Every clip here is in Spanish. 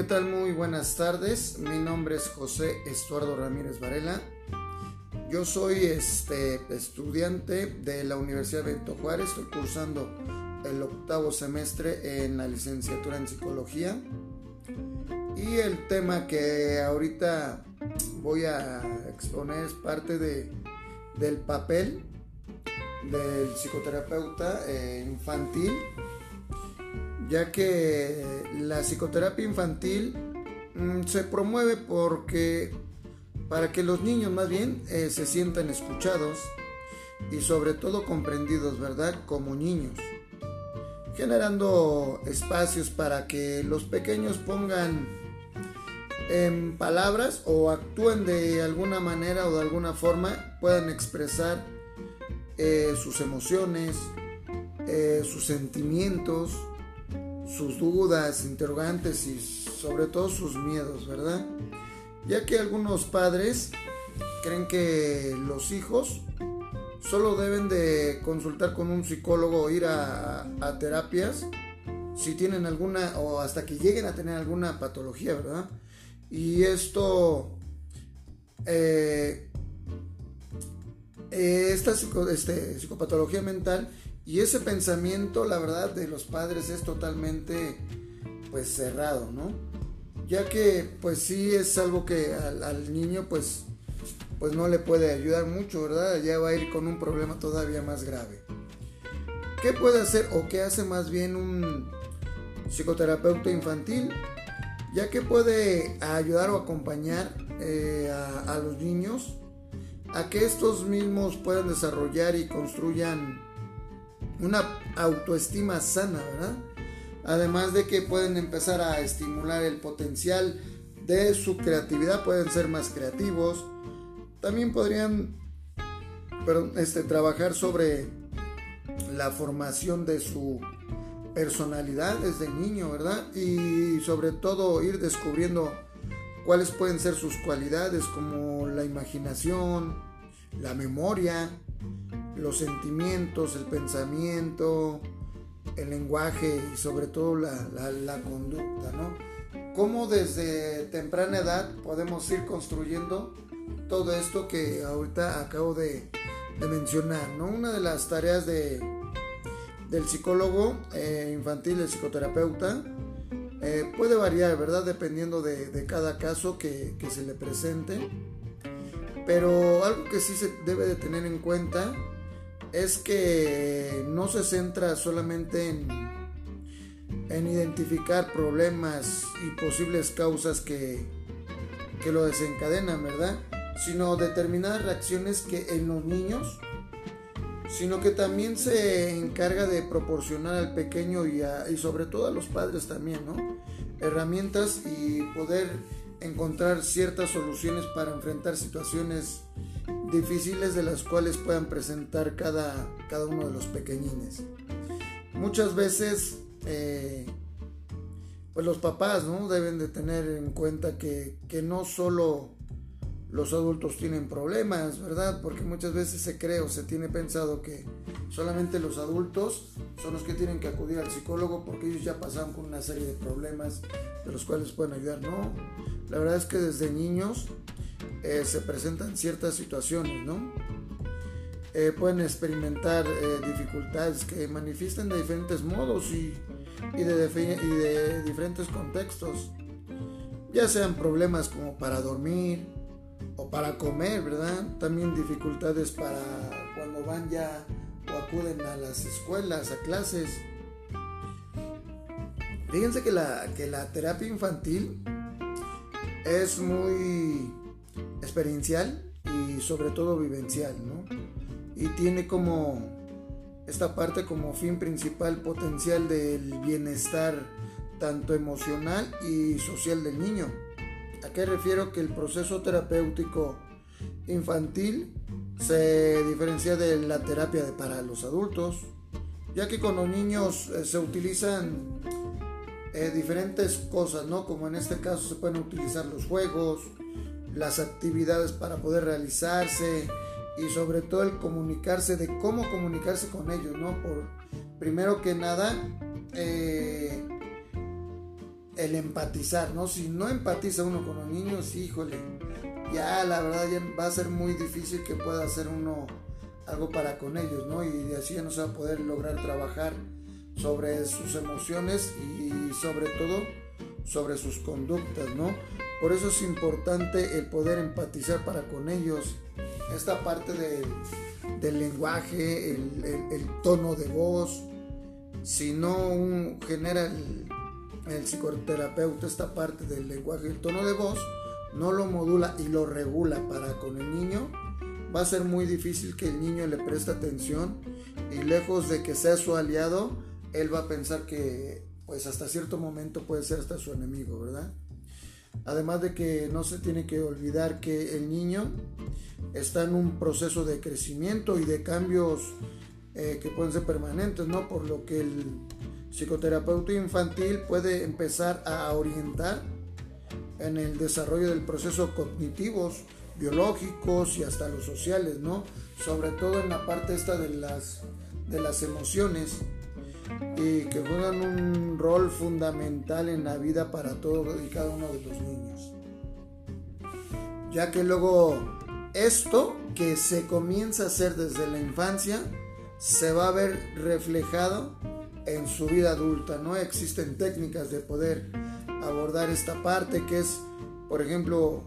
¿qué tal? Muy buenas tardes. Mi nombre es José Estuardo Ramírez Varela. Yo soy este, estudiante de la Universidad Benito Juárez. Estoy cursando el octavo semestre en la licenciatura en psicología. Y el tema que ahorita voy a exponer es parte de, del papel del psicoterapeuta eh, infantil ya que la psicoterapia infantil mm, se promueve porque para que los niños más bien eh, se sientan escuchados y sobre todo comprendidos, ¿verdad? Como niños, generando espacios para que los pequeños pongan en palabras o actúen de alguna manera o de alguna forma, puedan expresar eh, sus emociones, eh, sus sentimientos, sus dudas, interrogantes y sobre todo sus miedos, ¿verdad? Ya que algunos padres creen que los hijos solo deben de consultar con un psicólogo o ir a, terapias si tienen alguna o hasta que lleguen a tener alguna patología, ¿verdad? Y esto, eh, esta este, psicopatología mental y ese pensamiento, la verdad, de los padres es totalmente pues cerrado, ¿no? Ya que pues sí es algo que al, niño pues pues no le puede ayudar mucho, ¿verdad? Ya va a ir con un problema todavía más grave. ¿Qué puede hacer o qué hace más bien un psicoterapeuta infantil? Ya que puede ayudar o acompañar eh, a, a los niños a que estos mismos puedan desarrollar y construyan una autoestima sana, ¿verdad? Además de que pueden empezar a estimular el potencial de su creatividad, pueden ser más creativos. También podrían este, trabajar sobre la formación de su personalidad desde niño, ¿verdad? Y sobre todo ir descubriendo cuáles pueden ser sus cualidades como la imaginación, la memoria, los sentimientos, el pensamiento, el lenguaje y sobre todo la, conducta, ¿no? Cómo desde temprana edad podemos ir construyendo todo esto que ahorita acabo de, mencionar, ¿no? Una de las tareas de, del psicólogo eh, infantil, el psicoterapeuta, eh, puede variar, ¿verdad? Dependiendo de, cada caso que, que, se le presente. Pero algo que sí se debe de tener en cuenta es que no se centra solamente en, en identificar problemas y posibles causas que, que lo desencadenan, ¿verdad? Sino determinadas reacciones que en los niños, sino que también se encarga de proporcionar al pequeño y, y sobre todo a los padres también, ¿no? Herramientas y poder encontrar ciertas soluciones para enfrentar situaciones difíciles de las cuales puedan presentar cada, cada uno de los pequeñines. Muchas veces, eh, pues los papás ¿no? deben de tener en cuenta que, que no solo los adultos tienen problemas, ¿verdad? Porque muchas veces se cree o se tiene pensado que solamente los adultos son los que tienen que acudir al psicólogo porque ellos ya pasaron con una serie de problemas de los cuales pueden ayudar. No, la verdad es que desde niños eh, se presentan ciertas situaciones, ¿no? Eh, pueden experimentar eh, dificultades que manifiestan de diferentes modos y, y, de, y de diferentes contextos, ya sean problemas como para dormir o para comer, ¿verdad? También dificultades para cuando van ya o acuden a las escuelas, a clases. Fíjense que la, que la terapia infantil es muy experiencial y sobre todo vivencial, ¿no? Y tiene como esta parte como fin principal potencial del bienestar tanto emocional y social del niño. ¿A qué refiero que el proceso terapéutico infantil se diferencia de la terapia para los adultos? Ya que con los niños eh, se utilizan eh, diferentes cosas, ¿no? Como en este caso se pueden utilizar los juegos, las actividades para poder realizarse y sobre todo el comunicarse, de cómo comunicarse con ellos, ¿no? Por primero que nada, eh, el empatizar, ¿no? Si no empatiza uno con los niños, híjole, ya la verdad ya va a ser muy difícil que pueda hacer uno algo para con ellos, ¿no? Y así ya no se va a poder lograr trabajar sobre sus emociones y sobre todo sobre sus conductas, ¿no? Por eso es importante el poder empatizar para con ellos. Esta parte del lenguaje, el, tono de voz, si no genera el, el psicoterapeuta esta parte del lenguaje, el tono de voz, no lo modula y lo regula para con el niño, va a ser muy difícil que el niño le preste atención y lejos de que sea su aliado, él va a pensar que pues hasta cierto momento puede ser hasta su enemigo, ¿verdad? Además de que no se tiene que olvidar que el niño está en un proceso de crecimiento y de cambios eh, que pueden ser permanentes, ¿no? Por lo que el psicoterapeuta infantil puede empezar a orientar en el desarrollo del proceso cognitivos, biológicos y hasta los sociales, ¿no? Sobre todo en la parte esta de las, de las emociones y que juegan un rol fundamental en la vida para todos y cada uno de los niños. Ya que luego esto que se comienza a hacer desde la infancia se va a ver reflejado en su vida adulta, ¿no? Existen técnicas de poder abordar esta parte que es, por ejemplo,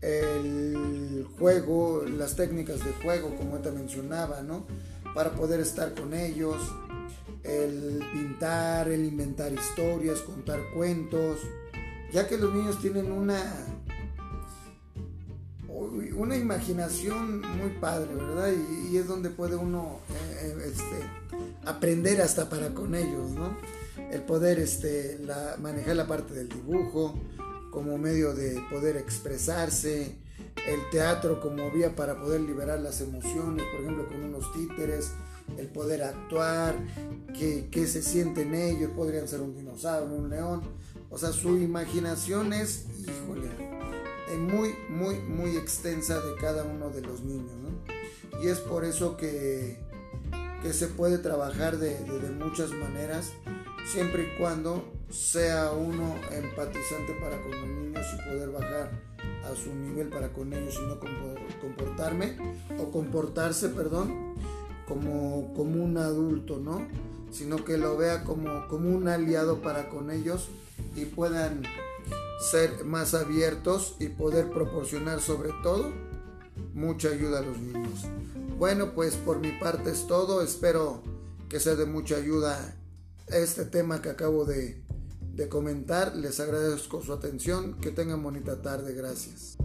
el juego, las técnicas de juego, como te mencionaba, ¿no? Para poder estar con ellos, el pintar, el inventar historias, contar cuentos, ya que los niños tienen una una imaginación muy padre, ¿verdad? Y, es donde puede uno eh, eh, este, aprender hasta para con ellos, ¿no? El poder este, manejar la parte del dibujo como medio de poder expresarse, el teatro como vía para poder liberar las emociones, por ejemplo, con unos títeres, el poder actuar, qué, qué se sienten ellos, podrían ser un dinosaurio, un león. O sea, su imaginación es, híjole, muy, muy, muy extensa de cada uno de los niños. Y es por eso que, que se puede trabajar de, de, muchas maneras, siempre y cuando sea uno empatizante para con los niños y poder bajar a su nivel para con ellos y no comportarme o comportarse, perdón, como, como un adulto, ¿no? Sino que lo vea como, como un aliado para con ellos y puedan ser más abiertos y poder proporcionar sobre todo mucha ayuda a los niños. Bueno, pues por mi parte es todo. Espero que sea de mucha ayuda este tema que acabo de, de comentar. Les agradezco su atención. Que tengan bonita tarde. Gracias.